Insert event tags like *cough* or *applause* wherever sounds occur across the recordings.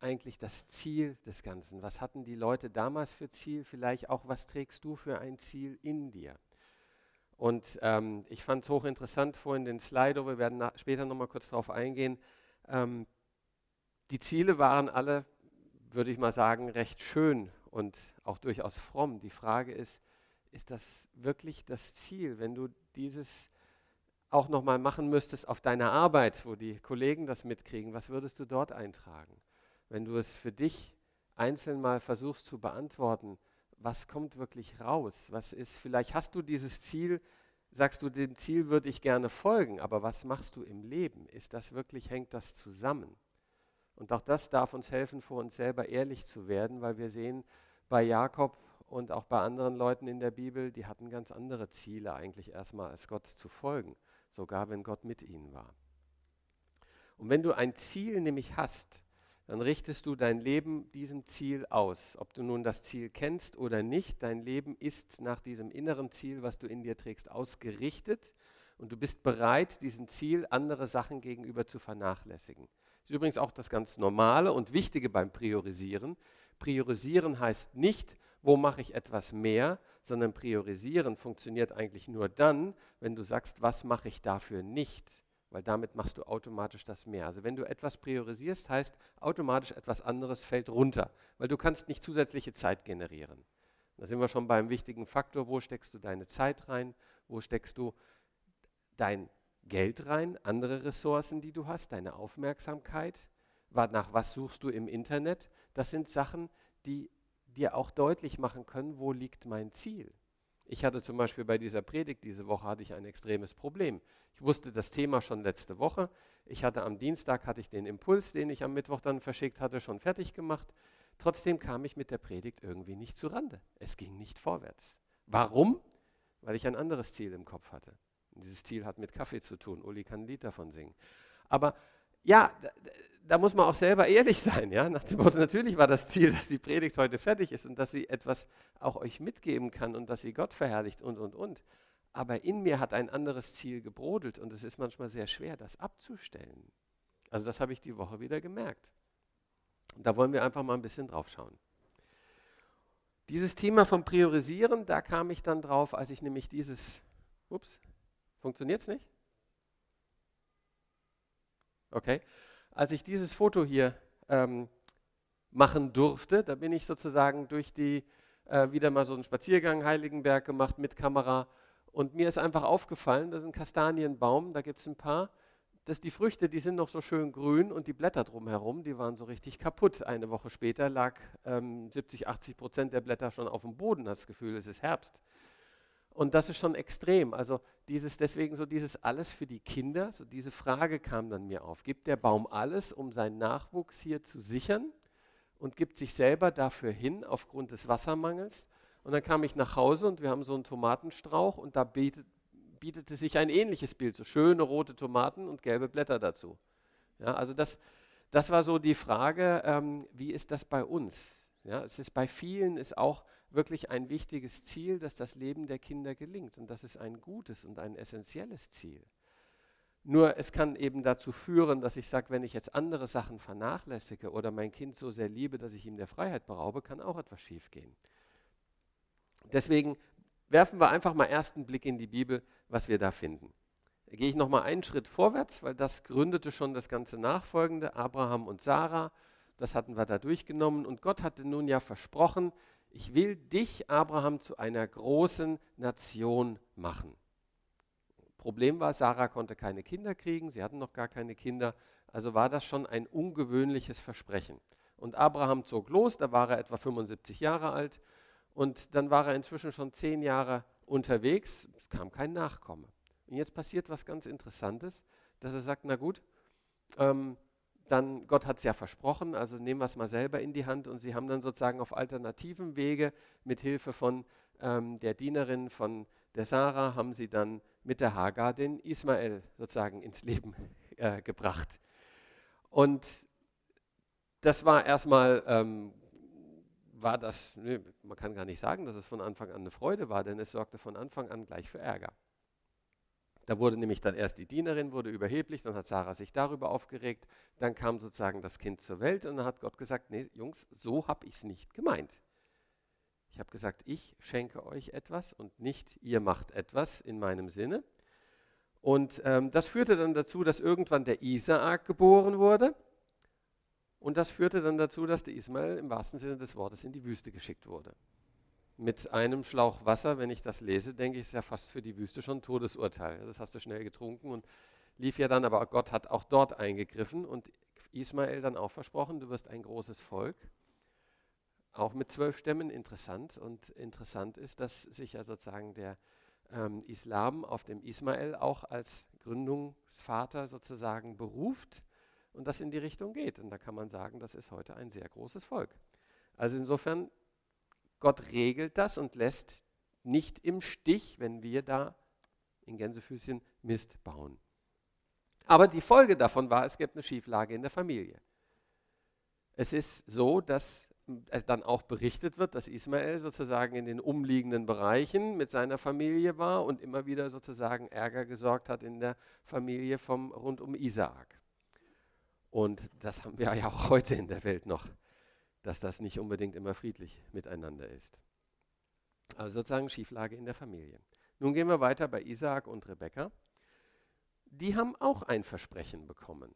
eigentlich das Ziel des Ganzen? Was hatten die Leute damals für Ziel? Vielleicht auch, was trägst du für ein Ziel in dir? Und ähm, ich fand es hochinteressant vorhin den Slido, wir werden nach, später nochmal kurz darauf eingehen. Ähm, die Ziele waren alle, würde ich mal sagen, recht schön und auch durchaus fromm. Die Frage ist, ist das wirklich das Ziel, wenn du dieses auch nochmal machen müsstest auf deiner Arbeit, wo die Kollegen das mitkriegen, was würdest du dort eintragen? Wenn du es für dich einzeln mal versuchst zu beantworten, was kommt wirklich raus? Was ist, vielleicht hast du dieses Ziel, sagst du, dem Ziel würde ich gerne folgen, aber was machst du im Leben? Ist das wirklich, hängt das zusammen? Und auch das darf uns helfen, vor uns selber ehrlich zu werden, weil wir sehen bei Jakob und auch bei anderen Leuten in der Bibel, die hatten ganz andere Ziele eigentlich erstmal, als Gott zu folgen sogar wenn Gott mit ihnen war. Und wenn du ein Ziel nämlich hast, dann richtest du dein Leben diesem Ziel aus. Ob du nun das Ziel kennst oder nicht, dein Leben ist nach diesem inneren Ziel, was du in dir trägst, ausgerichtet und du bist bereit, diesem Ziel andere Sachen gegenüber zu vernachlässigen. Das ist übrigens auch das ganz Normale und Wichtige beim Priorisieren. Priorisieren heißt nicht, wo mache ich etwas mehr, sondern priorisieren funktioniert eigentlich nur dann, wenn du sagst, was mache ich dafür nicht, weil damit machst du automatisch das mehr. Also wenn du etwas priorisierst, heißt automatisch etwas anderes fällt runter, weil du kannst nicht zusätzliche Zeit generieren. Da sind wir schon beim wichtigen Faktor, wo steckst du deine Zeit rein, wo steckst du dein Geld rein, andere Ressourcen, die du hast, deine Aufmerksamkeit, nach was suchst du im Internet. Das sind Sachen, die dir auch deutlich machen können, wo liegt mein Ziel. Ich hatte zum Beispiel bei dieser Predigt diese Woche hatte ich ein extremes Problem. Ich wusste das Thema schon letzte Woche. Ich hatte am Dienstag hatte ich den Impuls, den ich am Mittwoch dann verschickt hatte, schon fertig gemacht. Trotzdem kam ich mit der Predigt irgendwie nicht zu Rande. Es ging nicht vorwärts. Warum? Weil ich ein anderes Ziel im Kopf hatte. Und dieses Ziel hat mit Kaffee zu tun. Uli kann ein Lied davon singen. Aber ja, da, muss man auch selber ehrlich sein. Ja? Nach dem Motto, natürlich war das Ziel, dass die Predigt heute fertig ist und dass sie etwas auch euch mitgeben kann und dass sie Gott verherrlicht und, und, und. Aber in mir hat ein anderes Ziel gebrodelt und es ist manchmal sehr schwer, das abzustellen. Also das habe ich die Woche wieder gemerkt. Und da wollen wir einfach mal ein bisschen drauf schauen. Dieses Thema vom Priorisieren, da kam ich dann drauf, als ich nämlich dieses, ups, funktioniert es nicht? Okay? Als ich dieses Foto hier ähm, machen durfte, da bin ich sozusagen durch die, äh, wieder mal so einen Spaziergang Heiligenberg gemacht mit Kamera und mir ist einfach aufgefallen, das ist ein Kastanienbaum, da gibt es ein paar, dass die Früchte, die sind noch so schön grün und die Blätter drumherum, die waren so richtig kaputt. Eine Woche später lag ähm, 70, 80 Prozent der Blätter schon auf dem Boden, das Gefühl, es ist Herbst. Und das ist schon extrem. Also dieses, deswegen so dieses alles für die Kinder, so diese Frage kam dann mir auf. Gibt der Baum alles, um seinen Nachwuchs hier zu sichern und gibt sich selber dafür hin aufgrund des Wassermangels? Und dann kam ich nach Hause und wir haben so einen Tomatenstrauch und da bietet, bietete sich ein ähnliches Bild, so schöne rote Tomaten und gelbe Blätter dazu. Ja, also das, das war so die Frage, ähm, wie ist das bei uns? Ja, es ist bei vielen ist auch wirklich ein wichtiges Ziel, dass das Leben der Kinder gelingt. Und das ist ein gutes und ein essentielles Ziel. Nur es kann eben dazu führen, dass ich sage, wenn ich jetzt andere Sachen vernachlässige oder mein Kind so sehr liebe, dass ich ihm der Freiheit beraube, kann auch etwas schiefgehen. Deswegen werfen wir einfach mal ersten Blick in die Bibel, was wir da finden. Da gehe ich nochmal einen Schritt vorwärts, weil das gründete schon das ganze Nachfolgende, Abraham und Sarah. Das hatten wir da durchgenommen. Und Gott hatte nun ja versprochen, ich will dich, Abraham, zu einer großen Nation machen. Problem war, Sarah konnte keine Kinder kriegen, sie hatten noch gar keine Kinder, also war das schon ein ungewöhnliches Versprechen. Und Abraham zog los, da war er etwa 75 Jahre alt und dann war er inzwischen schon zehn Jahre unterwegs, es kam kein Nachkomme. Und jetzt passiert was ganz Interessantes, dass er sagt, na gut, ähm, dann Gott hat es ja versprochen, also nehmen wir es mal selber in die Hand und sie haben dann sozusagen auf alternativen Wege mit Hilfe von ähm, der Dienerin von der Sarah haben sie dann mit der Hagar den Ismael sozusagen ins Leben äh, gebracht. Und das war erstmal, ähm, war das, nee, man kann gar nicht sagen, dass es von Anfang an eine Freude war, denn es sorgte von Anfang an gleich für Ärger. Da wurde nämlich dann erst die Dienerin, wurde überheblich, dann hat Sarah sich darüber aufgeregt, dann kam sozusagen das Kind zur Welt und dann hat Gott gesagt, nee Jungs, so habe ich es nicht gemeint. Ich habe gesagt, ich schenke euch etwas und nicht ihr macht etwas in meinem Sinne. Und ähm, das führte dann dazu, dass irgendwann der Isaak geboren wurde. Und das führte dann dazu, dass der Ismael im wahrsten Sinne des Wortes in die Wüste geschickt wurde. Mit einem Schlauch Wasser, wenn ich das lese, denke ich, ist ja fast für die Wüste schon ein Todesurteil. Das hast du schnell getrunken und lief ja dann, aber Gott hat auch dort eingegriffen und Ismael dann auch versprochen, du wirst ein großes Volk. Auch mit zwölf Stämmen interessant. Und interessant ist, dass sich ja sozusagen der ähm, Islam auf dem Ismael auch als Gründungsvater sozusagen beruft und das in die Richtung geht. Und da kann man sagen, das ist heute ein sehr großes Volk. Also insofern, Gott regelt das und lässt nicht im Stich, wenn wir da in Gänsefüßchen Mist bauen. Aber die Folge davon war, es gibt eine Schieflage in der Familie. Es ist so, dass es dann auch berichtet wird, dass Ismael sozusagen in den umliegenden Bereichen mit seiner Familie war und immer wieder sozusagen Ärger gesorgt hat in der Familie vom, rund um Isaak. Und das haben wir ja auch heute in der Welt noch, dass das nicht unbedingt immer friedlich miteinander ist. Also sozusagen Schieflage in der Familie. Nun gehen wir weiter bei Isaak und Rebekka. Die haben auch ein Versprechen bekommen.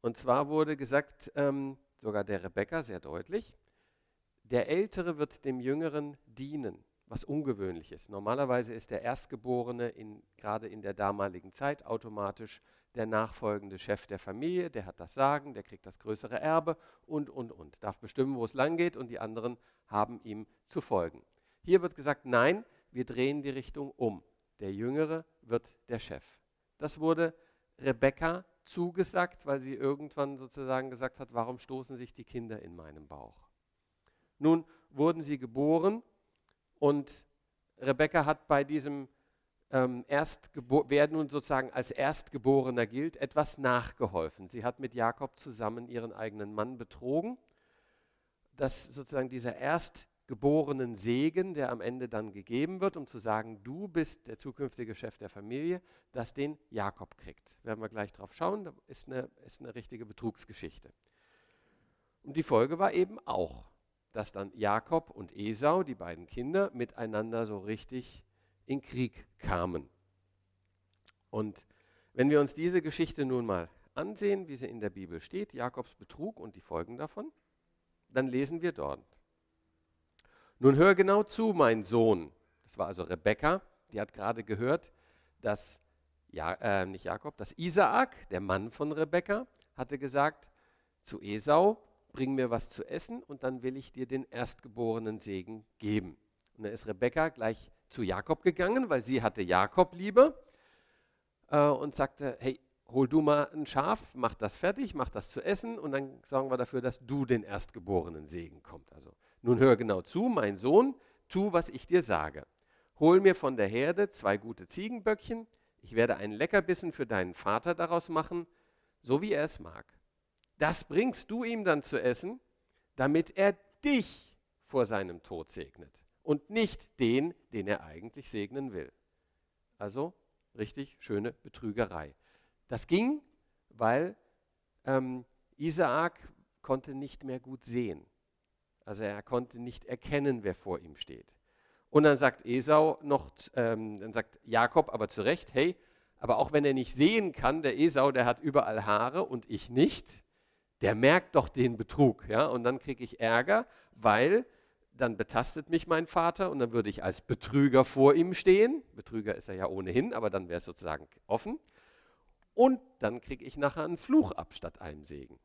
Und zwar wurde gesagt, ähm, sogar der Rebekka sehr deutlich. Der Ältere wird dem Jüngeren dienen, was ungewöhnlich ist. Normalerweise ist der Erstgeborene in, gerade in der damaligen Zeit automatisch der nachfolgende Chef der Familie, der hat das Sagen, der kriegt das größere Erbe und, und, und, darf bestimmen, wo es lang geht und die anderen haben ihm zu folgen. Hier wird gesagt, nein, wir drehen die Richtung um. Der Jüngere wird der Chef. Das wurde Rebekka zugesagt, weil sie irgendwann sozusagen gesagt hat, warum stoßen sich die Kinder in meinem Bauch? Nun wurden sie geboren und Rebekka hat bei diesem ähm, wer nun sozusagen als Erstgeborener gilt, etwas nachgeholfen. Sie hat mit Jakob zusammen ihren eigenen Mann betrogen, dass sozusagen dieser Erstgeborener geborenen Segen, der am Ende dann gegeben wird, um zu sagen, du bist der zukünftige Chef der Familie, dass den Jakob kriegt. Werden wir gleich drauf schauen, das ist eine, ist eine richtige Betrugsgeschichte. Und die Folge war eben auch, dass dann Jakob und Esau, die beiden Kinder, miteinander so richtig in Krieg kamen. Und wenn wir uns diese Geschichte nun mal ansehen, wie sie in der Bibel steht, Jakobs Betrug und die Folgen davon, dann lesen wir dort. Nun hör genau zu, mein Sohn. Das war also Rebekka, die hat gerade gehört, dass, ja, äh, nicht Jakob, dass Isaak, der Mann von Rebekka, hatte gesagt zu Esau, bring mir was zu essen und dann will ich dir den erstgeborenen Segen geben. Und dann ist Rebekka gleich zu Jakob gegangen, weil sie hatte Jakob lieber äh, und sagte, hey, hol du mal ein Schaf, mach das fertig, mach das zu essen und dann sorgen wir dafür, dass du den erstgeborenen Segen kommt. Also nun hör genau zu, mein Sohn, tu, was ich dir sage. Hol mir von der Herde zwei gute Ziegenböckchen, ich werde einen Leckerbissen für deinen Vater daraus machen, so wie er es mag. Das bringst du ihm dann zu essen, damit er dich vor seinem Tod segnet und nicht den, den er eigentlich segnen will. Also richtig schöne Betrügerei. Das ging, weil ähm, Isaak konnte nicht mehr gut sehen. Also er konnte nicht erkennen, wer vor ihm steht. Und dann sagt Esau noch, ähm, dann sagt Jakob aber zu Recht, hey, aber auch wenn er nicht sehen kann, der Esau, der hat überall Haare und ich nicht, der merkt doch den Betrug. Ja? Und dann kriege ich Ärger, weil dann betastet mich mein Vater und dann würde ich als Betrüger vor ihm stehen. Betrüger ist er ja ohnehin, aber dann wäre es sozusagen offen. Und dann kriege ich nachher einen Fluch ab statt einem Segen.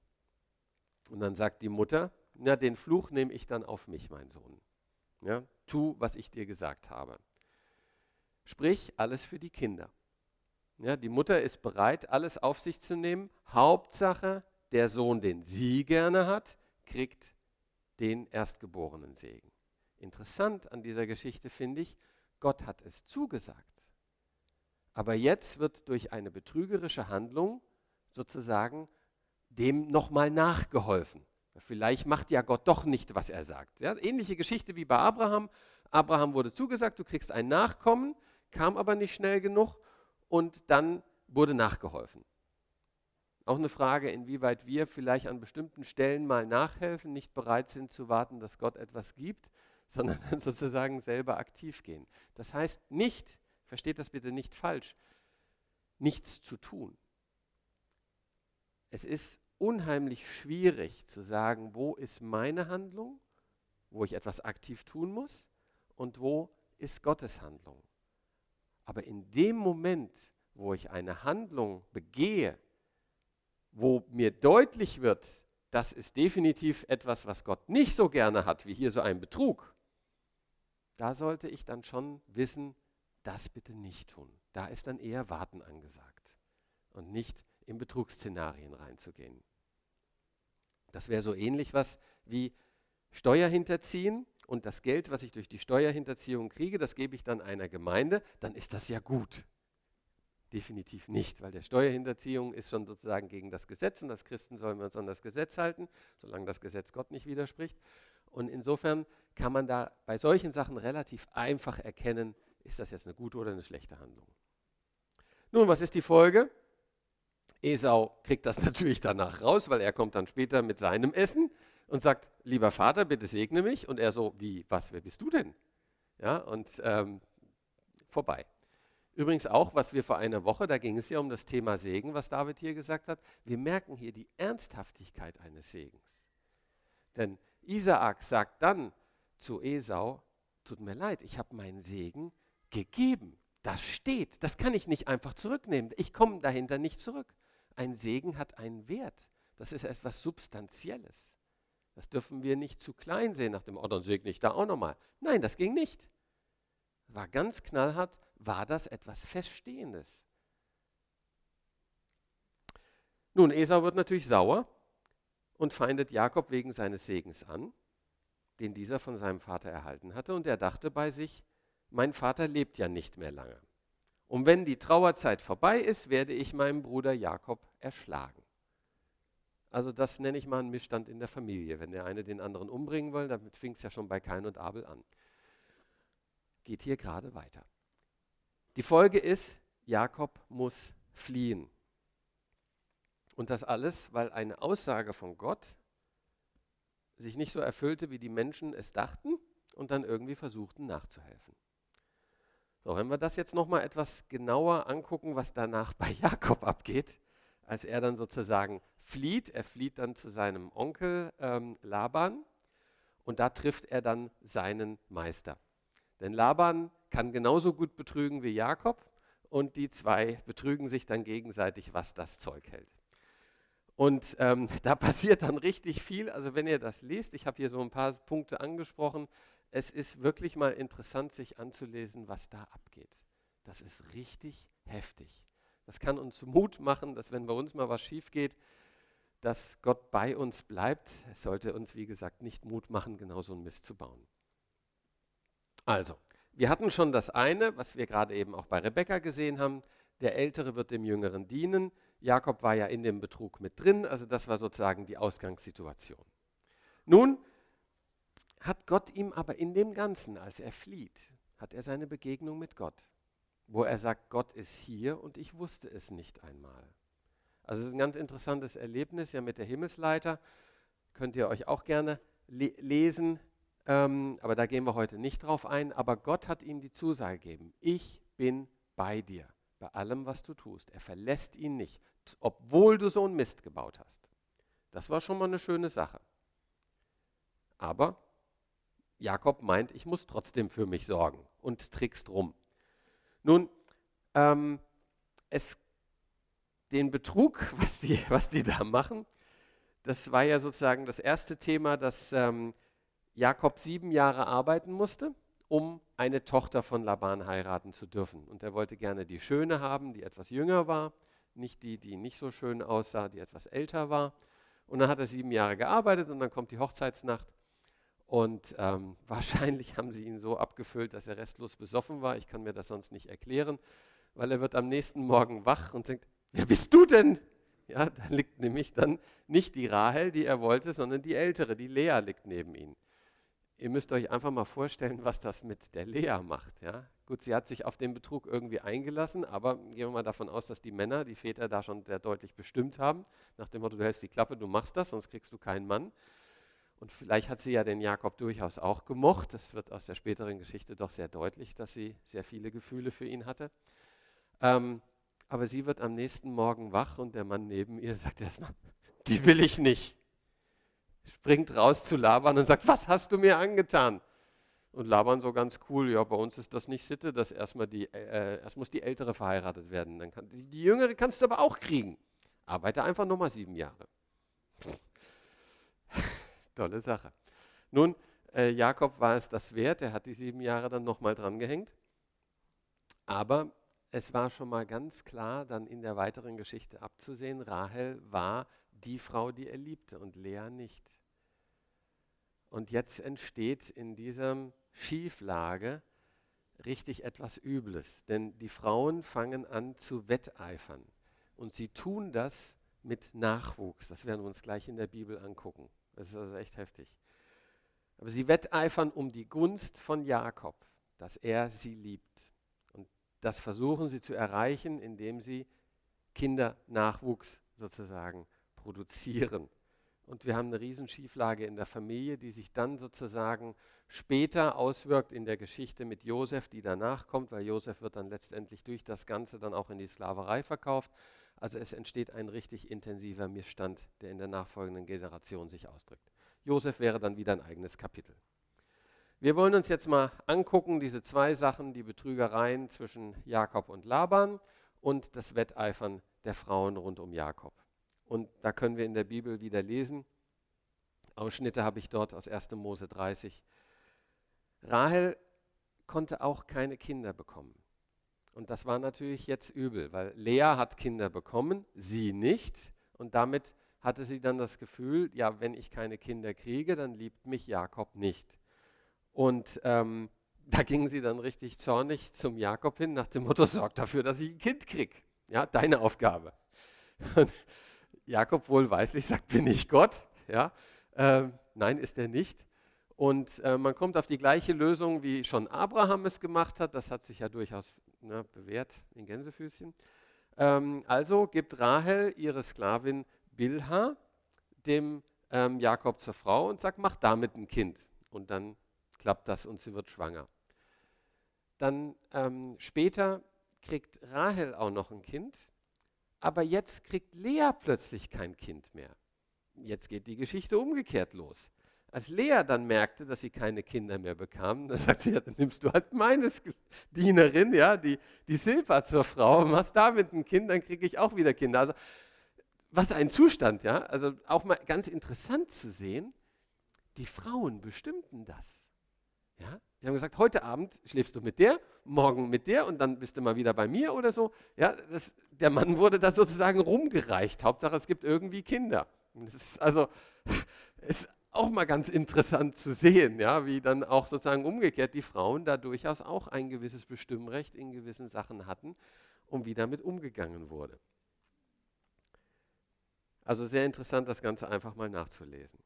Und dann sagt die Mutter, na, den Fluch nehme ich dann auf mich, mein Sohn. Ja, tu, was ich dir gesagt habe. Sprich, alles für die Kinder. Ja, die Mutter ist bereit, alles auf sich zu nehmen. Hauptsache, der Sohn, den sie gerne hat, kriegt den erstgeborenen Segen. Interessant an dieser Geschichte finde ich, Gott hat es zugesagt. Aber jetzt wird durch eine betrügerische Handlung sozusagen dem nochmal nachgeholfen. Vielleicht macht ja Gott doch nicht, was er sagt. Ja, ähnliche Geschichte wie bei Abraham. Abraham wurde zugesagt, du kriegst ein Nachkommen, kam aber nicht schnell genug und dann wurde nachgeholfen. Auch eine Frage, inwieweit wir vielleicht an bestimmten Stellen mal nachhelfen, nicht bereit sind zu warten, dass Gott etwas gibt, *laughs* sondern sozusagen selber aktiv gehen. Das heißt nicht, versteht das bitte nicht falsch, nichts zu tun. Es ist unheimlich schwierig zu sagen, wo ist meine Handlung, wo ich etwas aktiv tun muss und wo ist Gottes Handlung. Aber in dem Moment, wo ich eine Handlung begehe, wo mir deutlich wird, das ist definitiv etwas, was Gott nicht so gerne hat, wie hier so ein Betrug, da sollte ich dann schon wissen, das bitte nicht tun. Da ist dann eher Warten angesagt und nicht in Betrugsszenarien reinzugehen. Das wäre so ähnlich was wie Steuerhinterziehen und das Geld, was ich durch die Steuerhinterziehung kriege, das gebe ich dann einer Gemeinde, dann ist das ja gut. Definitiv nicht, weil der Steuerhinterziehung ist schon sozusagen gegen das Gesetz und als Christen sollen wir uns an das Gesetz halten, solange das Gesetz Gott nicht widerspricht. Und insofern kann man da bei solchen Sachen relativ einfach erkennen, ist das jetzt eine gute oder eine schlechte Handlung. Nun, was ist die Folge? Esau kriegt das *laughs* natürlich danach raus, weil er kommt dann später mit seinem Essen und sagt, lieber Vater, bitte segne mich. Und er so, wie, was, wer bist du denn? Ja, und ähm, vorbei. Übrigens auch, was wir vor einer Woche, da ging es ja um das Thema Segen, was David hier gesagt hat. Wir merken hier die Ernsthaftigkeit eines Segens. Denn Isaak sagt dann zu Esau, tut mir leid, ich habe meinen Segen gegeben. Das steht, das kann ich nicht einfach zurücknehmen. Ich komme dahinter nicht zurück. Ein Segen hat einen Wert. Das ist etwas Substanzielles. Das dürfen wir nicht zu klein sehen nach dem, oh, segne ich da auch nochmal. Nein, das ging nicht. War ganz knallhart, war das etwas Feststehendes. Nun, Esau wird natürlich sauer und feindet Jakob wegen seines Segens an, den dieser von seinem Vater erhalten hatte. Und er dachte bei sich, mein Vater lebt ja nicht mehr lange. Und wenn die Trauerzeit vorbei ist, werde ich meinen Bruder Jakob erschlagen. Also das nenne ich mal einen Missstand in der Familie. Wenn der eine den anderen umbringen will, damit fing es ja schon bei Kain und Abel an. Geht hier gerade weiter. Die Folge ist, Jakob muss fliehen. Und das alles, weil eine Aussage von Gott sich nicht so erfüllte, wie die Menschen es dachten und dann irgendwie versuchten nachzuhelfen. So, wenn wir das jetzt nochmal etwas genauer angucken, was danach *laughs* bei Jakob abgeht, als er dann sozusagen flieht. Er flieht dann zu seinem Onkel ähm, Laban und da trifft er dann seinen Meister. Denn Laban kann genauso gut betrügen wie Jakob und die zwei betrügen sich dann gegenseitig, was das Zeug hält. Und ähm, *laughs* da passiert dann richtig viel. Also wenn ihr das liest, ich habe hier so ein paar Punkte angesprochen, es ist wirklich mal interessant, sich anzulesen, was da abgeht. Das ist richtig heftig. Das kann uns Mut machen, dass wenn bei uns mal was schief geht, dass Gott bei uns bleibt. Es sollte uns, wie gesagt, nicht Mut machen, genau so einen Mist zu bauen. Also, wir hatten schon das eine, was wir gerade eben auch bei Rebekka gesehen haben. Der Ältere wird dem Jüngeren dienen. Jakob war ja in dem Betrug mit drin, also das war sozusagen die Ausgangssituation. Nun hat Gott ihm aber in dem Ganzen, als er flieht, hat er seine Begegnung mit Gott, wo er sagt, Gott ist hier und ich wusste es nicht einmal. Also es ist ein ganz interessantes Erlebnis ja mit der Himmelsleiter. Könnt ihr euch auch gerne le lesen, ähm, aber da gehen wir heute nicht drauf ein. Aber Gott hat ihm die Zusage gegeben, ich bin bei dir, bei allem, was du tust. Er verlässt ihn nicht, obwohl du so einen Mist gebaut hast. Das war schon mal eine schöne Sache. Aber Jakob meint, ich muss trotzdem für mich sorgen und trickst rum. Nun, ähm, es, den Betrug, *laughs* was die, was die da machen, das war ja sozusagen das erste Thema, dass ähm, Jakob sieben Jahre arbeiten musste, um eine Tochter von Laban heiraten zu dürfen. Und er wollte gerne die Schöne haben, die etwas jünger war, nicht die, die nicht so schön aussah, die etwas älter war. Und dann hat er sieben Jahre gearbeitet und dann kommt die Hochzeitsnacht und ähm, *laughs* wahrscheinlich haben sie ihn so abgefüllt, dass er restlos besoffen war. Ich kann mir das sonst nicht erklären, weil er wird am nächsten Morgen wach und denkt, wer bist du denn? Ja, da liegt nämlich dann nicht die Rahel, die er wollte, sondern die ältere, die Lea liegt neben ihm. Ihr müsst euch einfach mal vorstellen, was das mit der Lea macht. Ja? Gut, sie hat sich auf den Betrug irgendwie eingelassen, aber gehen wir mal davon aus, dass die Männer, die Väter da schon sehr deutlich bestimmt haben, nach dem Motto, du hältst die Klappe, du machst das, sonst kriegst du keinen Mann. Und vielleicht hat sie ja den Jakob durchaus auch gemocht. Das wird aus der späteren Geschichte doch sehr deutlich, dass sie sehr viele Gefühle für ihn hatte. Ähm, aber sie wird am nächsten Morgen wach und der Mann neben ihr sagt erstmal, *laughs* die will ich nicht. Springt raus zu Laban und sagt, was hast du mir angetan? Und Laban so ganz cool, ja, bei uns ist das nicht Sitte, dass erstmal die, äh, erst muss die Ältere verheiratet werden. Dann kann, die, die Jüngere kannst du aber auch kriegen. Arbeite einfach nochmal sieben Jahre. *laughs* Tolle Sache. Nun, äh, Jakob war es das wert, er hat die sieben Jahre dann nochmal dran gehängt. Aber es war schon mal ganz klar, dann in der weiteren Geschichte abzusehen, Rahel war die Frau, die er liebte und Lea nicht. Und jetzt entsteht in dieser Schieflage richtig etwas Übles, denn die Frauen fangen an zu wetteifern. Und sie tun das mit Nachwuchs. Das werden wir uns gleich in der Bibel angucken. Das ist also echt heftig. Aber sie wetteifern um die Gunst von Jakob, dass er sie liebt. Und das versuchen sie zu erreichen, indem sie Kindernachwuchs sozusagen produzieren. Und wir haben eine Riesenschieflage in der Familie, die sich dann sozusagen später auswirkt in der Geschichte mit Josef, die danach kommt, weil Josef wird dann letztendlich durch das Ganze dann auch in die Sklaverei verkauft. Also es entsteht ein richtig intensiver Missstand, der in der nachfolgenden Generation sich ausdrückt. Josef wäre dann wieder ein eigenes Kapitel. Wir wollen uns jetzt mal angucken, diese zwei Sachen, die Betrügereien zwischen Jakob und Laban und das Wetteifern der Frauen rund um Jakob. Und da können wir in der Bibel wieder lesen. Ausschnitte habe ich dort aus 1. Mose 30. Rahel konnte auch keine Kinder bekommen. Und das war natürlich jetzt übel, weil Lea hat Kinder bekommen, sie nicht. Und damit hatte sie dann das Gefühl, ja, wenn ich keine Kinder kriege, dann liebt mich Jakob nicht. Und ähm, *laughs* da ging sie dann richtig zornig zum Jakob hin, nach dem Motto, sorg dafür, dass ich ein Kind kriege. Ja, deine Aufgabe. *laughs* Und Jakob wohlweislich sagt, bin ich Gott? Ja? Äh, nein, ist er nicht. Und äh, man kommt auf die gleiche Lösung, wie schon Abraham es gemacht hat. Das hat sich ja durchaus ne, bewährt in Gänsefüßchen. Ähm, also gibt Rahel ihre Sklavin Bilha dem ähm, Jakob zur Frau und sagt, mach damit ein Kind. Und dann klappt das und sie wird schwanger. Dann ähm, später kriegt Rahel auch noch ein Kind aber jetzt kriegt Lea plötzlich kein Kind mehr. Jetzt geht die Geschichte umgekehrt los. Als Lea dann merkte, dass sie keine Kinder mehr bekam, dann sagt sie, ja, dann nimmst du halt meine Dienerin, ja, die, die Silpa zur Frau, machst damit ein Kind, dann kriege ich auch wieder Kinder. Also was ein Zustand, ja. Also auch mal ganz interessant zu sehen, die Frauen bestimmten das. Ja? Die haben gesagt, heute Abend schläfst du mit der, morgen mit der und dann bist du mal wieder bei mir oder so. Ja, das, der Mann wurde da sozusagen rumgereicht. Hauptsache, es gibt irgendwie Kinder. Das ist also *laughs* ist auch mal ganz interessant zu sehen, ja, wie dann auch sozusagen umgekehrt die Frauen da durchaus auch ein gewisses Bestimmrecht in gewissen Sachen hatten und wie damit umgegangen wurde. Also sehr interessant, das Ganze einfach mal nachzulesen.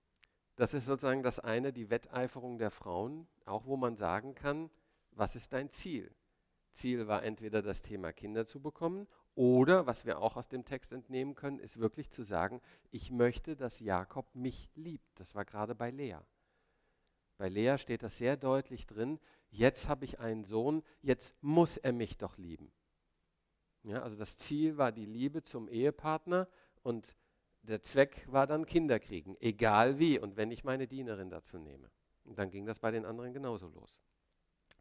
Das ist sozusagen das eine, die Wetteiferung der Frauen, auch wo man sagen kann, was ist dein Ziel? Ziel war entweder das Thema Kinder zu bekommen oder, was wir auch aus dem Text entnehmen können, ist wirklich zu sagen, ich möchte, dass Jakob mich liebt. Das war gerade bei Lea. Bei Lea steht das sehr deutlich drin, jetzt habe ich einen Sohn, jetzt muss er mich doch lieben. Ja, also das Ziel war die Liebe zum Ehepartner und der Zweck war dann Kinder kriegen, egal wie und wenn ich meine Dienerin dazu nehme. Und dann ging das bei den anderen genauso los.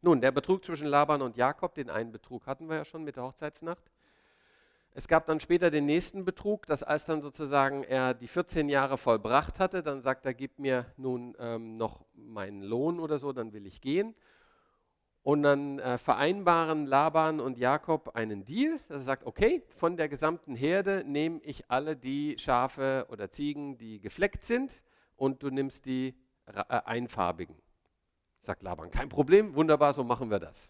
Nun, der Betrug zwischen Laban und Jakob, den einen Betrug hatten wir ja schon mit der Hochzeitsnacht. Es gab dann später den nächsten Betrug, dass als dann sozusagen er die 14 Jahre vollbracht hatte, dann sagt er, gib mir nun ähm, noch meinen Lohn oder so, dann will ich gehen. Und dann äh, vereinbaren Laban und Jakob einen Deal, dass er sagt, okay, von der gesamten Herde nehme ich alle die Schafe oder Ziegen, die gefleckt sind, und du nimmst die äh, einfarbigen. Sagt Laban, kein Problem, wunderbar, so machen wir das.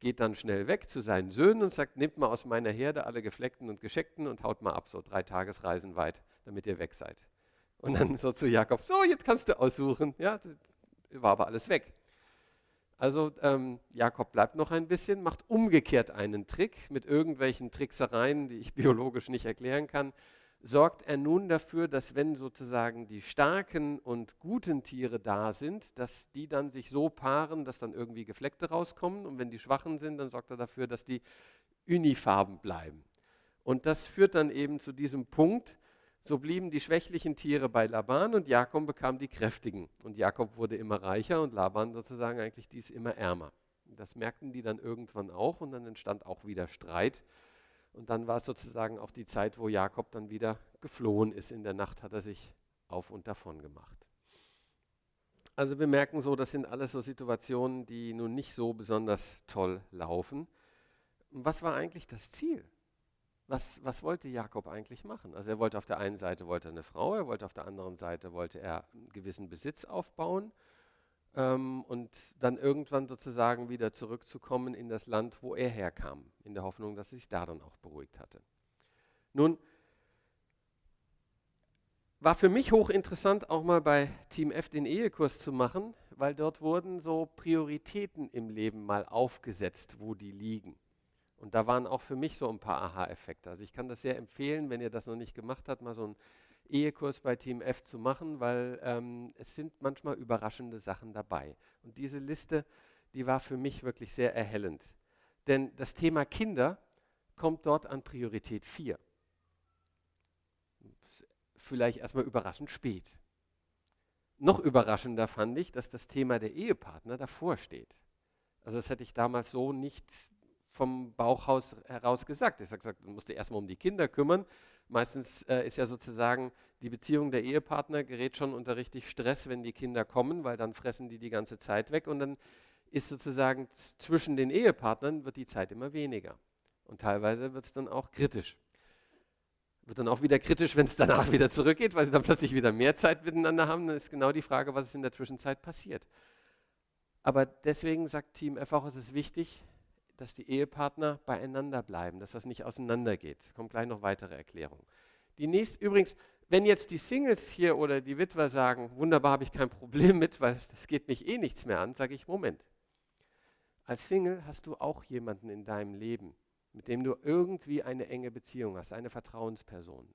Geht dann schnell weg zu seinen Söhnen und sagt, nehmt mal aus meiner Herde alle gefleckten und gescheckten und haut mal ab, so drei Tagesreisen weit, damit ihr weg seid. Und dann so zu Jakob, so, jetzt kannst du aussuchen. Ja, war aber alles weg. Also ähm, Jakob bleibt noch ein bisschen, macht umgekehrt einen Trick mit irgendwelchen Tricksereien, die ich *laughs* biologisch nicht erklären kann. Sorgt er nun dafür, dass wenn sozusagen die starken und guten Tiere da sind, dass die dann sich so paaren, dass dann irgendwie Gefleckte rauskommen. Und wenn die schwachen sind, dann sorgt er dafür, dass die unifarben bleiben. Und das führt dann eben zu diesem Punkt, so blieben die schwächlichen Tiere bei Laban und Jakob bekam die kräftigen. Und Jakob wurde immer reicher und Laban sozusagen eigentlich dies immer ärmer. Das merkten die dann irgendwann auch und dann entstand auch wieder Streit. Und dann war es sozusagen auch die Zeit, wo Jakob dann wieder geflohen ist. In der Nacht hat er sich auf und davon gemacht. Also wir merken so, das sind alles so Situationen, die nun nicht so besonders toll laufen. Was war eigentlich das Ziel? Was, was wollte Jakob eigentlich machen? Also er wollte auf der einen Seite wollte eine Frau, er wollte auf der anderen Seite wollte er einen gewissen Besitz aufbauen ähm, und dann irgendwann sozusagen wieder zurückzukommen in das Land, wo er herkam, in der Hoffnung, dass er sich da dann auch beruhigt hatte. Nun war für mich hochinteressant, auch mal bei Team F den Ehekurs zu machen, weil dort wurden so Prioritäten im Leben mal aufgesetzt, wo die liegen. Und da waren auch für mich so ein paar Aha-Effekte. Also ich kann das sehr empfehlen, wenn ihr das noch nicht gemacht habt, mal so einen Ehekurs bei Team F zu machen, weil ähm, es sind manchmal überraschende Sachen dabei. Und diese Liste, die war für mich wirklich sehr erhellend. Denn das Thema Kinder kommt dort an Priorität 4. Vielleicht erstmal überraschend spät. Noch überraschender fand ich, dass das Thema der Ehepartner davor steht. Also das hätte ich damals so nicht vom Bauchhaus heraus gesagt. Ich habe gesagt, man musste erstmal um die Kinder kümmern. Meistens äh, ist ja sozusagen die Beziehung der Ehepartner gerät schon unter richtig Stress, wenn die Kinder kommen, weil dann fressen die die ganze Zeit weg und dann ist sozusagen zwischen den Ehepartnern wird die Zeit immer weniger. Und teilweise wird es dann auch kritisch. Wird dann auch wieder kritisch, wenn es danach wieder zurückgeht, weil sie dann plötzlich wieder mehr Zeit miteinander haben. Dann ist genau die Frage, was ist in der Zwischenzeit passiert. Aber deswegen sagt Team F auch, es ist wichtig, dass die Ehepartner beieinander bleiben, dass das nicht auseinandergeht. Kommt gleich noch weitere Erklärungen. Die nächste, übrigens, wenn jetzt die Singles hier oder die Witwer sagen, wunderbar, habe ich kein Problem mit, weil das geht mich eh nichts mehr an, sage ich, Moment. Als Single hast du auch jemanden in deinem Leben, mit dem du irgendwie eine enge Beziehung hast, eine Vertrauensperson,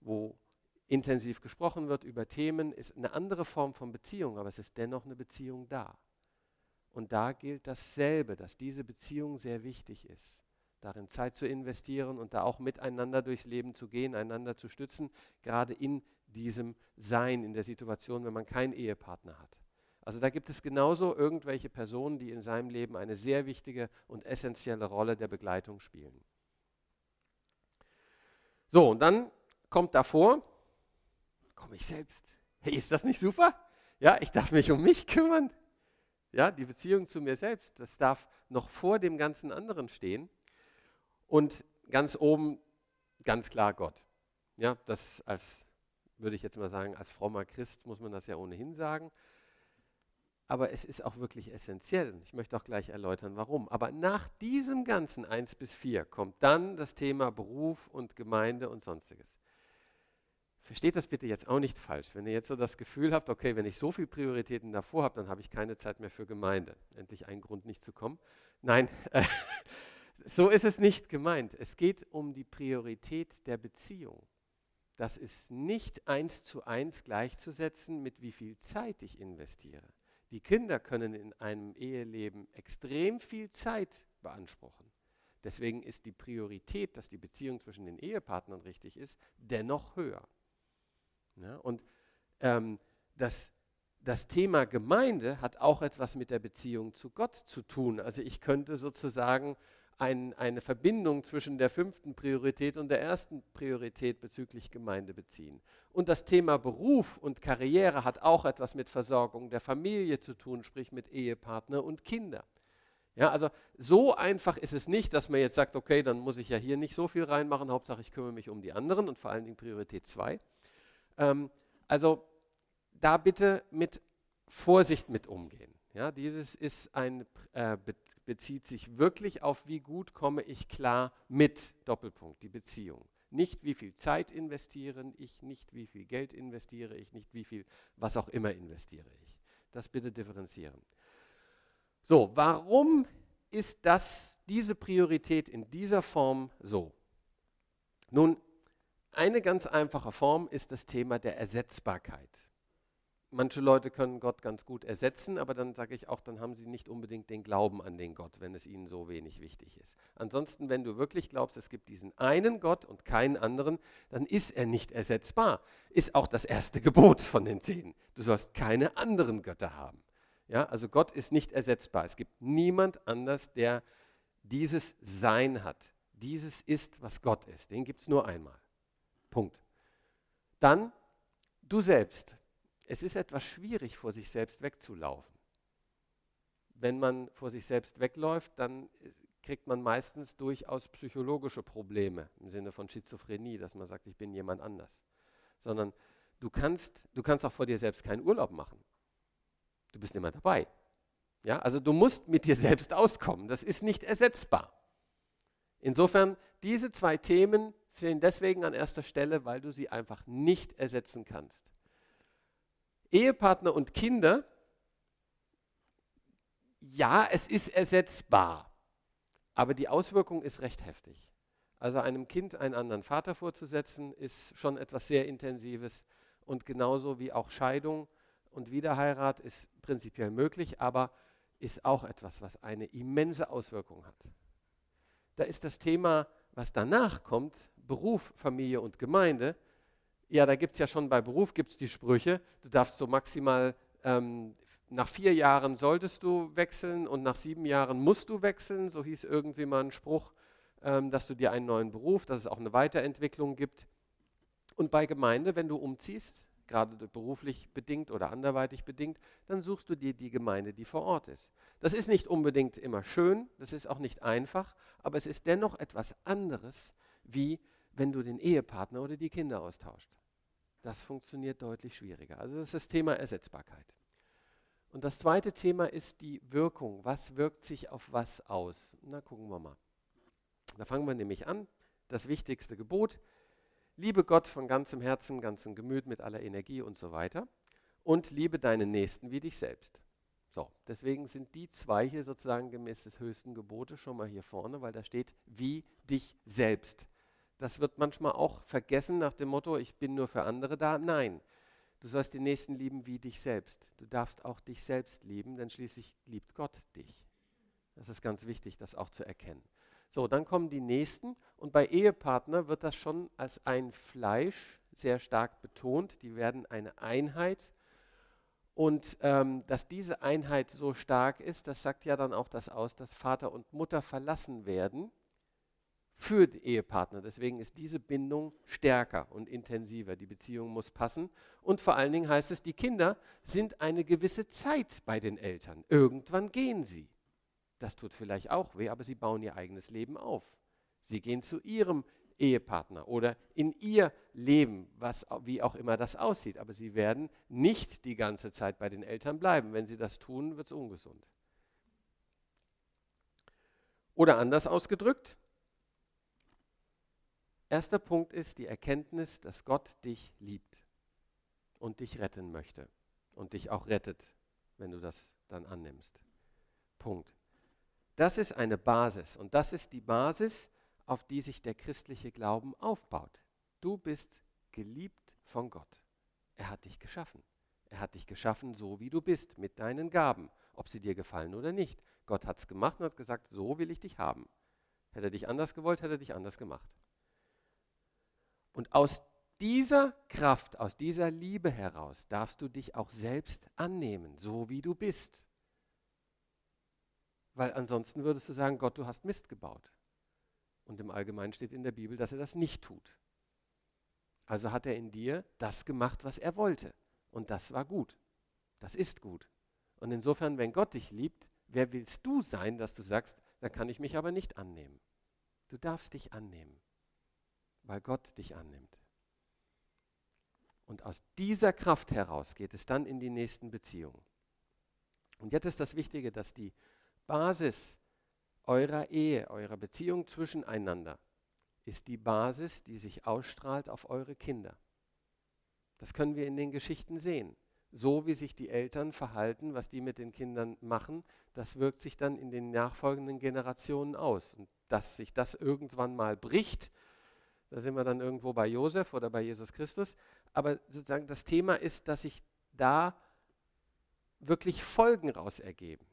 wo intensiv gesprochen wird über Themen, ist eine andere Form von Beziehung, aber es ist dennoch eine Beziehung da. Und da gilt dasselbe, dass diese Beziehung sehr wichtig ist. Darin Zeit zu investieren und da auch miteinander durchs Leben zu gehen, einander zu stützen, gerade in diesem Sein, in der Situation, wenn man keinen Ehepartner hat. Also da gibt es genauso irgendwelche Personen, die in seinem Leben eine sehr wichtige und essentielle Rolle der Begleitung spielen. So, und dann kommt davor, komme ich selbst. Hey, ist das nicht super? Ja, ich darf mich um mich kümmern. Ja, die Beziehung zu mir selbst, das darf noch vor dem ganzen anderen stehen. Und ganz oben, ganz klar Gott. Ja, das als, würde ich jetzt mal sagen, als frommer Christ muss man das ja ohnehin sagen. Aber es ist auch wirklich essentiell. Ich möchte auch gleich erläutern, warum. Aber nach diesem ganzen 1 bis 4 kommt dann das Thema Beruf und Gemeinde und sonstiges. Versteht das bitte jetzt auch nicht falsch. Wenn ihr jetzt so das Gefühl habt, okay, wenn ich so viele Prioritäten davor habe, dann habe ich keine Zeit mehr für Gemeinde. Endlich ein Grund, nicht zu kommen. Nein, *laughs* so ist es nicht gemeint. Es geht um die Priorität der Beziehung. Das ist nicht eins zu eins gleichzusetzen mit wie viel Zeit ich investiere. Die Kinder können in einem Eheleben extrem viel Zeit beanspruchen. Deswegen ist die Priorität, dass die Beziehung zwischen den Ehepartnern richtig ist, dennoch höher. Ja, und ähm, das, das Thema Gemeinde hat auch etwas mit der Beziehung zu Gott zu tun. Also ich könnte sozusagen ein, eine Verbindung zwischen der fünften Priorität und der ersten Priorität bezüglich Gemeinde beziehen. Und das Thema Beruf und Karriere hat auch etwas mit Versorgung der Familie zu tun, sprich mit Ehepartner und Kinder. Ja, also so einfach ist es nicht, dass man jetzt sagt, okay, dann muss ich ja hier nicht so viel reinmachen, Hauptsache ich kümmere mich um die anderen und vor allen Dingen Priorität 2. Ähm, also da bitte mit Vorsicht mit umgehen. Ja, dieses ist ein, äh, be bezieht sich wirklich auf, wie gut komme ich klar mit Doppelpunkt, die Beziehung. Nicht wie viel Zeit investiere ich, nicht wie viel Geld investiere ich, nicht wie viel, was auch immer investiere ich. Das bitte differenzieren. So, warum ist das, diese Priorität in dieser Form so? Nun, eine ganz einfache Form ist das Thema der Ersetzbarkeit. Manche Leute können Gott ganz gut ersetzen, aber dann sage ich auch, dann haben sie nicht unbedingt den Glauben an den Gott, wenn es ihnen so wenig wichtig ist. Ansonsten, wenn du wirklich glaubst, es gibt diesen einen Gott und keinen anderen, dann ist er nicht ersetzbar. Ist auch das erste *laughs* Gebot von den zehn. Du sollst keine anderen Götter haben. Ja, also Gott ist nicht ersetzbar. Es gibt niemand anders, der dieses Sein hat. Dieses ist, was Gott ist. Den gibt es nur einmal. Punkt. Dann du selbst. Es ist etwas schwierig, vor sich selbst wegzulaufen. Wenn man vor sich selbst wegläuft, dann kriegt man meistens durchaus psychologische Probleme im Sinne von Schizophrenie, dass man sagt, ich bin jemand anders. Sondern du kannst, du kannst auch vor dir selbst keinen Urlaub machen. Du bist immer dabei. Ja, also du musst mit dir selbst auskommen. Das ist nicht ersetzbar. Insofern, diese zwei Themen stehen deswegen an erster Stelle, weil du sie einfach nicht ersetzen kannst. Ehepartner und Kinder, ja, es ist ersetzbar, aber die Auswirkung ist recht heftig. Also einem Kind einen anderen Vater vorzusetzen, ist schon etwas sehr Intensives und genauso wie auch Scheidung und Wiederheirat ist prinzipiell möglich, aber ist auch etwas, was eine immense Auswirkung hat. Da ist das Thema, was danach kommt, Beruf, Familie und Gemeinde, ja, da gibt es ja schon bei Beruf gibt's die Sprüche, du darfst so maximal, ähm, nach vier Jahren solltest du wechseln und nach sieben Jahren musst du wechseln. So hieß irgendwie mal ein Spruch, ähm, dass du dir einen neuen Beruf, dass es auch eine Weiterentwicklung gibt. Und bei Gemeinde, wenn du umziehst, gerade beruflich bedingt oder anderweitig bedingt, dann suchst du dir die Gemeinde, die vor Ort ist. Das ist nicht unbedingt immer schön, das ist auch nicht einfach, aber es ist dennoch etwas anderes, wie wenn du den Ehepartner oder die Kinder austauscht. Das funktioniert deutlich schwieriger. Also das ist das Thema Ersetzbarkeit. Und das zweite Thema ist die Wirkung. Was wirkt sich auf was aus? Na, gucken wir mal. Da fangen wir nämlich an. Das wichtigste Gebot. Liebe Gott von ganzem Herzen, ganzem Gemüt, mit aller Energie und so weiter. Und liebe deinen Nächsten wie dich selbst. So, deswegen sind die zwei hier sozusagen gemäß des höchsten Gebotes schon mal hier vorne, weil da steht wie dich selbst. Das wird manchmal auch vergessen nach dem Motto, ich bin nur für andere da. Nein, du sollst den Nächsten lieben wie dich selbst. Du darfst auch dich selbst lieben, denn schließlich liebt Gott dich. Das ist ganz wichtig, das auch zu erkennen. So, dann kommen die Nächsten und bei Ehepartner wird das schon als ein Fleisch sehr stark betont. Die werden eine Einheit. Und ähm, dass diese Einheit so stark ist, das sagt ja dann auch das aus, dass Vater und Mutter verlassen werden für die Ehepartner. Deswegen ist diese Bindung stärker und intensiver. Die Beziehung muss passen. Und vor allen Dingen heißt es, die Kinder sind eine gewisse Zeit bei den Eltern. Irgendwann gehen sie. Das tut vielleicht auch weh, aber sie bauen ihr eigenes Leben auf. Sie gehen zu ihrem Ehepartner oder in ihr Leben, was, wie auch immer das aussieht. Aber sie werden nicht die ganze Zeit bei den Eltern bleiben. Wenn sie das tun, wird es ungesund. Oder anders ausgedrückt, Erster Punkt ist die Erkenntnis, dass Gott dich liebt und dich retten möchte und dich auch rettet, wenn du das dann annimmst. Punkt. Das ist eine Basis und das ist die Basis, auf die sich der christliche Glauben aufbaut. Du bist geliebt von Gott. Er hat dich geschaffen. Er hat dich geschaffen, so wie du bist, mit deinen Gaben, ob sie dir gefallen oder nicht. Gott hat es gemacht und hat gesagt, so will ich dich haben. Hätte er dich anders gewollt, hätte er dich anders gemacht. Und aus dieser Kraft, aus dieser Liebe heraus darfst du dich auch selbst annehmen, so wie du bist. Weil ansonsten würdest du sagen, Gott, du hast Mist gebaut. Und im Allgemeinen steht in der Bibel, dass er das nicht tut. Also hat er in dir das gemacht, was er wollte. Und das war gut. Das ist gut. Und insofern, wenn Gott dich liebt, wer willst du sein, dass du sagst, da kann ich mich aber nicht annehmen? Du darfst dich annehmen weil Gott dich annimmt. Und aus dieser Kraft heraus geht es dann in die nächsten Beziehungen. Und jetzt ist das Wichtige, dass die Basis eurer Ehe, eurer Beziehung zwischeneinander, ist die Basis, die sich ausstrahlt auf eure Kinder. Das können wir in den Geschichten sehen. so wie sich die Eltern verhalten, was die mit den Kindern machen, das wirkt sich dann in den nachfolgenden Generationen aus. Und dass sich das irgendwann mal bricht, da sind wir dann irgendwo bei Josef oder bei Jesus Christus. Aber sozusagen das Thema ist, dass sich da wirklich Folgen raus ergeben.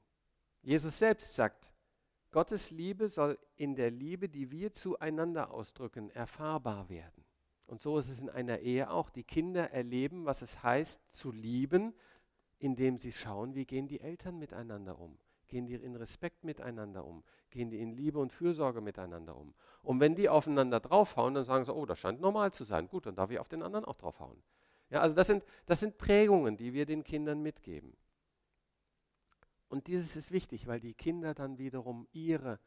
Jesus selbst sagt, Gottes Liebe soll in der Liebe, die wir zueinander ausdrücken, erfahrbar werden. Und so ist es in einer Ehe auch. Die Kinder erleben, was es heißt zu lieben, indem sie schauen, wie gehen die Eltern miteinander um. Gehen die in Respekt miteinander um? Gehen die in Liebe und Fürsorge miteinander um? Und wenn die aufeinander draufhauen, dann sagen sie, oh, das scheint normal zu sein. Gut, dann darf ich auf den anderen auch draufhauen. Ja, also das sind, das sind Prägungen, die wir den Kindern mitgeben. Und dieses ist wichtig, weil die Kinder dann wiederum ihre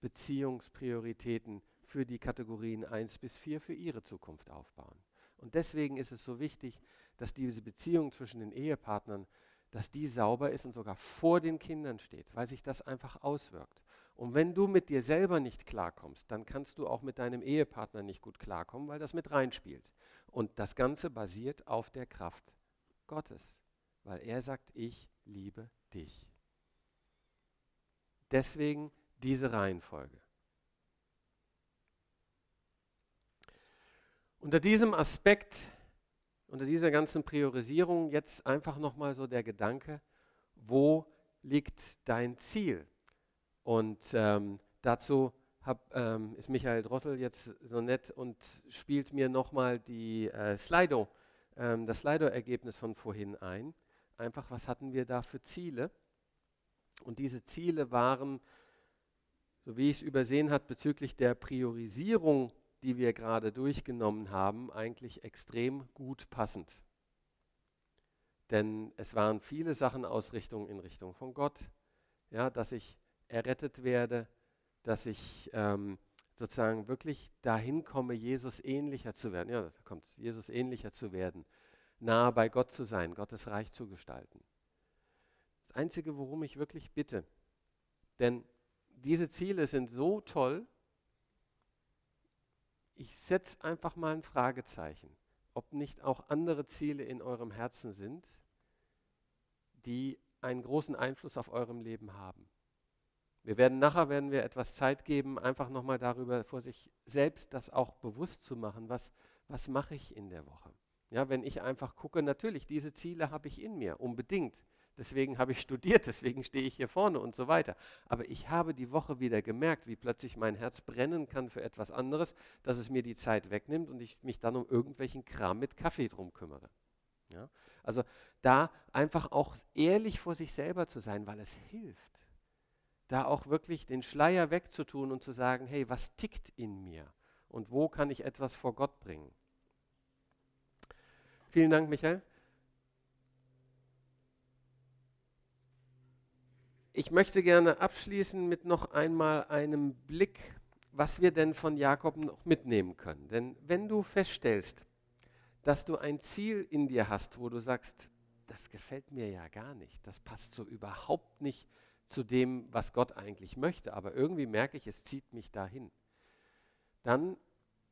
Beziehungsprioritäten für die Kategorien 1 bis 4 für ihre Zukunft aufbauen. Und deswegen ist es so wichtig, dass diese Beziehung zwischen den Ehepartnern, dass die sauber ist und sogar vor den Kindern steht, weil sich das einfach auswirkt. Und wenn du mit dir selber nicht klarkommst, dann kannst du auch mit deinem Ehepartner nicht gut klarkommen, weil das mit reinspielt. Und das Ganze basiert auf der Kraft Gottes, weil er sagt, ich liebe dich. Deswegen diese Reihenfolge. Unter diesem Aspekt, unter dieser ganzen Priorisierung jetzt einfach nochmal so der Gedanke, wo liegt dein Ziel? Und ähm, dazu hab, ähm, ist Michael Drossel jetzt so nett und spielt mir nochmal die äh, Slido, ähm, das Slido-Ergebnis von vorhin ein. Einfach, was hatten wir da für Ziele? Und diese Ziele waren, so wie ich es übersehen habe, bezüglich der Priorisierung die wir gerade durchgenommen haben, eigentlich extrem gut passend. Denn es waren viele Sachen aus Richtung in Richtung von Gott, ja, dass ich errettet werde, dass ich ähm, sozusagen wirklich dahin komme, Jesus ähnlicher zu werden. Ja, da kommt Jesus ähnlicher zu werden, nahe bei Gott zu sein, Gottes Reich zu gestalten. Das Einzige, worum ich wirklich bitte, denn diese Ziele sind so toll, ich setze einfach mal ein Fragezeichen, ob nicht auch andere Ziele in eurem Herzen sind, die einen großen Einfluss auf eurem Leben haben. Wir werden nachher werden wir etwas Zeit geben, einfach nochmal darüber vor sich selbst das auch bewusst zu machen, was, was mache ich in der Woche. Ja, wenn ich einfach gucke, natürlich, diese Ziele habe ich in mir, unbedingt deswegen habe ich studiert, *laughs* deswegen stehe ich hier vorne und so weiter. Aber ich habe die Woche wieder gemerkt, wie plötzlich mein Herz brennen kann für etwas anderes, dass es mir die Zeit wegnimmt und ich mich dann um irgendwelchen Kram mit Kaffee drum kümmere. Ja? Also da einfach auch ehrlich vor sich selber zu sein, weil es hilft. Da auch wirklich den Schleier wegzutun und zu sagen, hey, was tickt in mir und wo kann ich etwas vor Gott bringen? Vielen Dank, Michael. Ich möchte gerne abschließen mit noch einmal einem Blick, was wir denn von Jakob noch mitnehmen können. Denn wenn du feststellst, dass du ein Ziel in dir hast, wo du sagst, das gefällt mir ja gar nicht, das passt so überhaupt nicht zu dem, was Gott eigentlich möchte, aber irgendwie merke ich, es zieht mich dahin, dann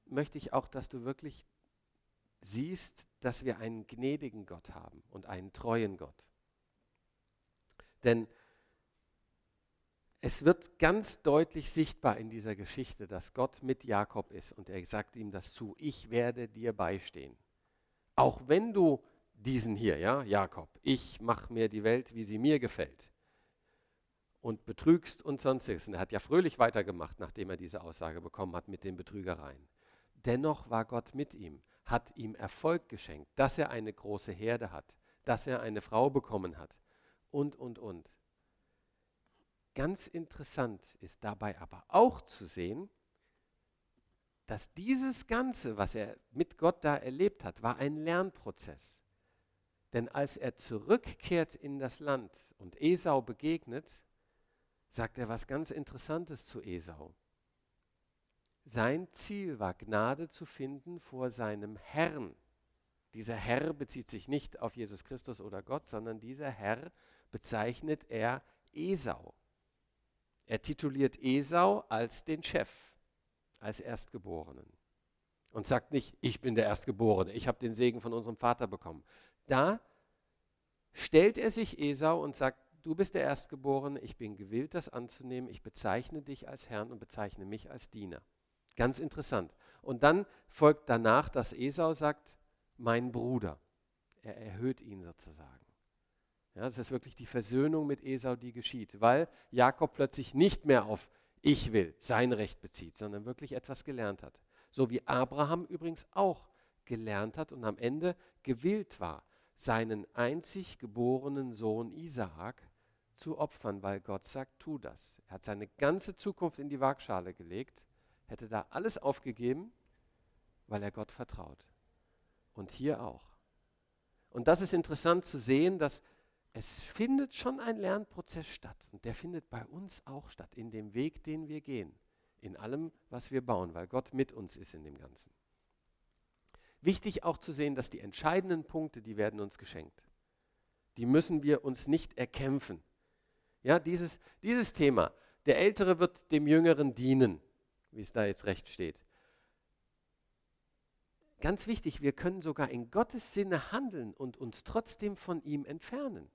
möchte ich auch, dass du wirklich siehst, dass wir einen gnädigen Gott haben und einen treuen Gott. Denn es wird ganz deutlich sichtbar in dieser Geschichte, dass Gott mit Jakob ist und er sagt ihm das zu, ich werde dir beistehen. Auch wenn du diesen hier, ja, Jakob, ich mache mir die Welt, wie sie mir gefällt und betrügst und sonstiges. Und er hat ja fröhlich weitergemacht, nachdem er diese Aussage bekommen hat mit den Betrügereien. Dennoch war Gott mit ihm, hat ihm Erfolg geschenkt, dass er eine große Herde hat, dass er eine Frau bekommen hat und, und, und. Ganz interessant ist dabei aber auch zu sehen, dass dieses Ganze, was er mit Gott da erlebt hat, war ein Lernprozess. Denn als er zurückkehrt in das Land und Esau begegnet, sagt er was ganz Interessantes zu Esau. Sein Ziel war Gnade zu finden vor seinem Herrn. Dieser Herr bezieht sich nicht auf Jesus Christus oder Gott, sondern dieser Herr bezeichnet er Esau. Er tituliert Esau als den Chef, als Erstgeborenen. Und sagt nicht, ich bin der Erstgeborene, ich habe den Segen von unserem Vater bekommen. Da stellt er sich Esau und sagt, du bist der Erstgeborene, ich bin gewillt, das anzunehmen, ich bezeichne dich als Herrn und bezeichne mich als Diener. Ganz interessant. Und dann folgt danach, dass Esau sagt, mein Bruder. Er erhöht ihn sozusagen. Ja, das ist wirklich die Versöhnung mit Esau, die geschieht, weil Jakob plötzlich nicht mehr auf ich will sein Recht bezieht, sondern wirklich etwas gelernt hat. So wie Abraham übrigens auch gelernt hat und am Ende gewillt war, seinen einzig geborenen Sohn Isaak zu opfern, weil Gott sagt, tu das. Er hat seine ganze Zukunft in die Waagschale gelegt, hätte da alles aufgegeben, weil er Gott vertraut. Und hier auch. Und das ist interessant zu sehen, dass es findet schon ein Lernprozess statt. Und der findet bei uns auch statt, in dem Weg, den wir gehen, in allem, was wir bauen, weil Gott mit uns ist in dem Ganzen. Wichtig auch zu sehen, dass die entscheidenden Punkte, die werden uns geschenkt. Die müssen wir uns nicht erkämpfen. Ja, dieses, dieses Thema, der Ältere wird dem Jüngeren dienen, wie es da jetzt recht steht. Ganz wichtig, wir können sogar in Gottes Sinne handeln und uns trotzdem von ihm entfernen.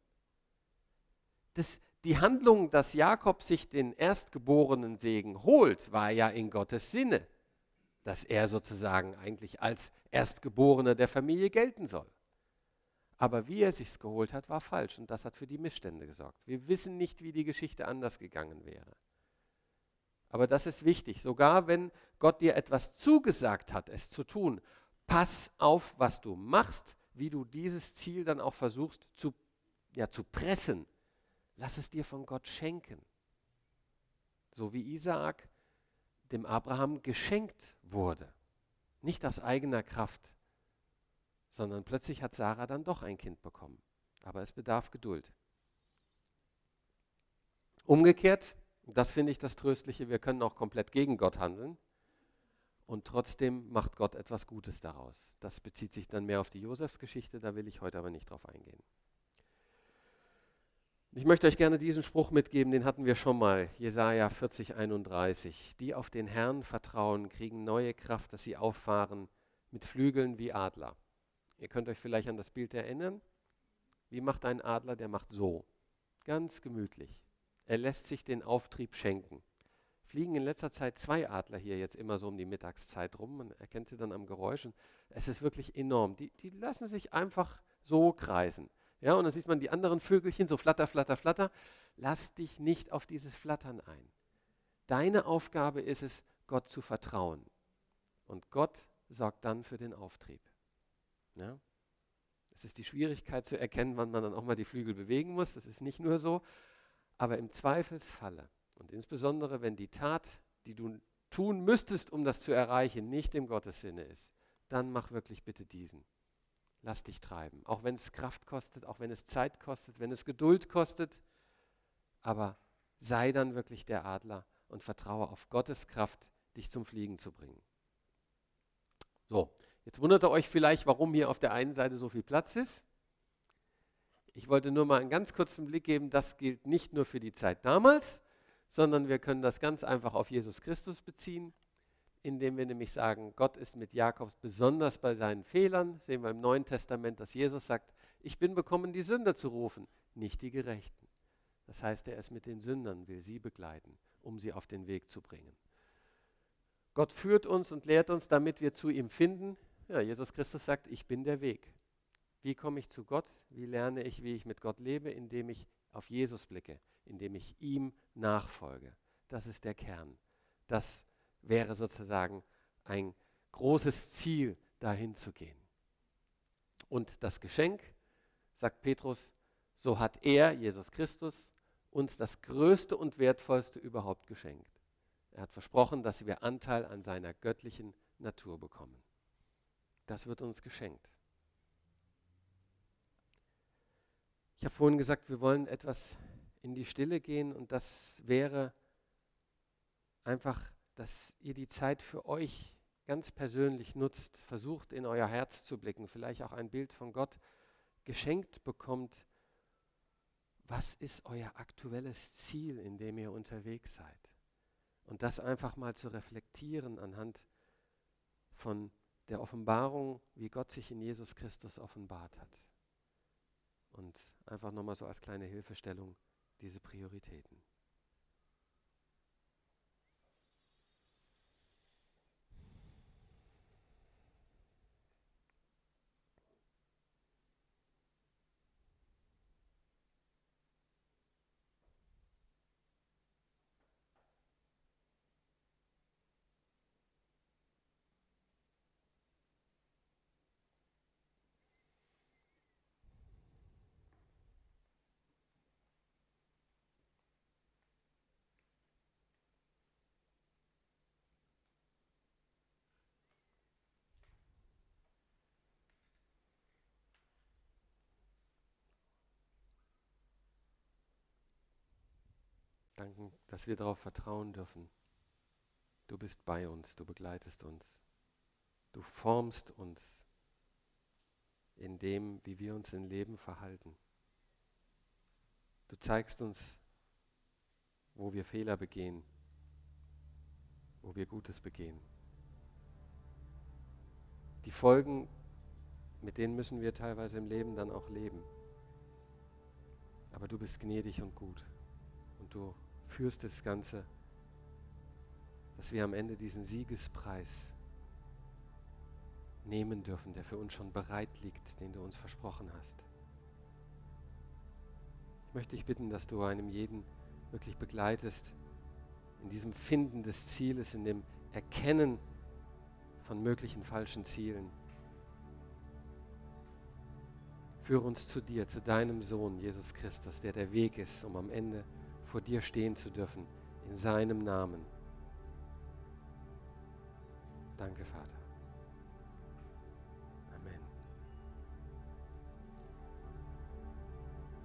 Das, die Handlung, dass Jakob sich den erstgeborenen Segen holt, war ja in Gottes Sinne, dass er sozusagen eigentlich als Erstgeborener der Familie gelten soll. Aber wie er sich's geholt hat, war falsch und das hat für die Missstände gesorgt. Wir wissen nicht, wie die Geschichte anders gegangen wäre. Aber das ist wichtig. Sogar wenn Gott dir etwas zugesagt hat, es zu tun, pass auf, was du machst, wie du dieses Ziel dann auch versuchst zu, ja, zu pressen. Lass es dir von Gott schenken. So wie Isaak dem Abraham geschenkt wurde. Nicht aus eigener Kraft, sondern plötzlich hat Sarah dann doch ein Kind bekommen. Aber es bedarf Geduld. Umgekehrt, das finde ich das Tröstliche, wir können auch komplett gegen Gott handeln und trotzdem macht Gott etwas Gutes daraus. Das bezieht sich dann mehr auf die Josefsgeschichte, da will ich heute aber nicht drauf eingehen. Ich möchte euch gerne diesen Spruch mitgeben, den hatten wir schon mal, Jesaja 40, 31. Die auf den Herrn vertrauen, kriegen neue Kraft, dass sie auffahren mit Flügeln wie Adler. Ihr könnt euch vielleicht an das Bild erinnern. Wie macht ein Adler? Der macht so. Ganz gemütlich. Er lässt sich den Auftrieb schenken. Fliegen in letzter Zeit zwei Adler hier jetzt immer so um die Mittagszeit rum. Man erkennt sie dann am Geräusch. Und es ist wirklich enorm. Die, die lassen sich einfach so kreisen. Ja, und dann sieht man die anderen Vögelchen so flatter, flatter, flatter. Lass dich nicht auf dieses Flattern ein. Deine Aufgabe ist es, Gott zu vertrauen. Und Gott sorgt dann für den Auftrieb. Ja? Es ist die Schwierigkeit zu erkennen, wann man dann auch mal die Flügel bewegen muss. Das ist nicht nur so. Aber im Zweifelsfalle und insbesondere, wenn die Tat, die du tun müsstest, um das zu erreichen, nicht im Gottes Sinne ist, dann mach wirklich bitte diesen. Lass dich treiben. Auch wenn es Kraft kostet, auch wenn es Zeit kostet, wenn es Geduld kostet. Aber sei dann wirklich der Adler und vertraue auf Gottes Kraft, dich zum Fliegen zu bringen. So, Jetzt wundert ihr euch vielleicht, warum hier auf der einen Seite so viel Platz ist. Ich wollte nur mal einen ganz kurzen Blick geben, das gilt nicht nur für die Zeit damals, sondern wir können das ganz einfach auf Jesus Christus beziehen, indem wir nämlich sagen, Gott ist mit Jakobs besonders bei seinen Fehlern. Sehen wir im Neuen Testament, dass Jesus sagt, ich bin bekommen, die Sünder zu rufen, nicht die Gerechten. Das heißt, er ist mit den Sündern, will sie begleiten, um sie auf den Weg zu bringen. Gott führt uns und lehrt uns, damit wir zu ihm finden, ja, Jesus Christus sagt, ich bin der Weg. Wie komme ich zu Gott? Wie lerne ich, wie ich mit Gott lebe? Indem ich auf Jesus blicke, indem ich ihm nachfolge. Das ist der Kern. Das wäre sozusagen ein großes Ziel, dahin zu gehen. Und das Geschenk, sagt Petrus, so hat er, Jesus Christus, uns das Größte und Wertvollste überhaupt geschenkt. Er hat versprochen, dass wir Anteil an seiner göttlichen Natur bekommen. Das wird uns geschenkt. Ich habe vorhin gesagt, wir wollen etwas in die Stille gehen und das wäre einfach, dass ihr die Zeit für euch ganz persönlich nutzt, versucht in euer Herz zu blicken, vielleicht auch ein Bild von Gott geschenkt bekommt. Was ist euer aktuelles Ziel, in dem ihr unterwegs seid? Und das einfach mal zu reflektieren anhand von der Offenbarung, wie Gott sich in Jesus Christus offenbart hat. Und Einfach nochmal so als kleine Hilfestellung diese Prioritäten. Danken, dass wir darauf vertrauen dürfen. Du bist bei uns, du begleitest uns. Du formst uns in dem, wie wir uns im Leben verhalten. Du zeigst uns, wo wir Fehler begehen, wo wir Gutes begehen. Die Folgen, mit denen müssen wir teilweise im Leben dann auch leben. Aber du bist gnädig und gut und du führst das Ganze, dass wir am Ende diesen Siegespreis nehmen dürfen, der für uns schon bereit liegt, den du uns versprochen hast. Ich möchte dich bitten, dass du einem jeden wirklich begleitest in diesem Finden des Zieles, in dem Erkennen von möglichen falschen Zielen. Führe uns zu dir, zu deinem Sohn, Jesus Christus, der der Weg ist, um am Ende vor dir stehen zu dürfen, in seinem Namen. Danke, Vater.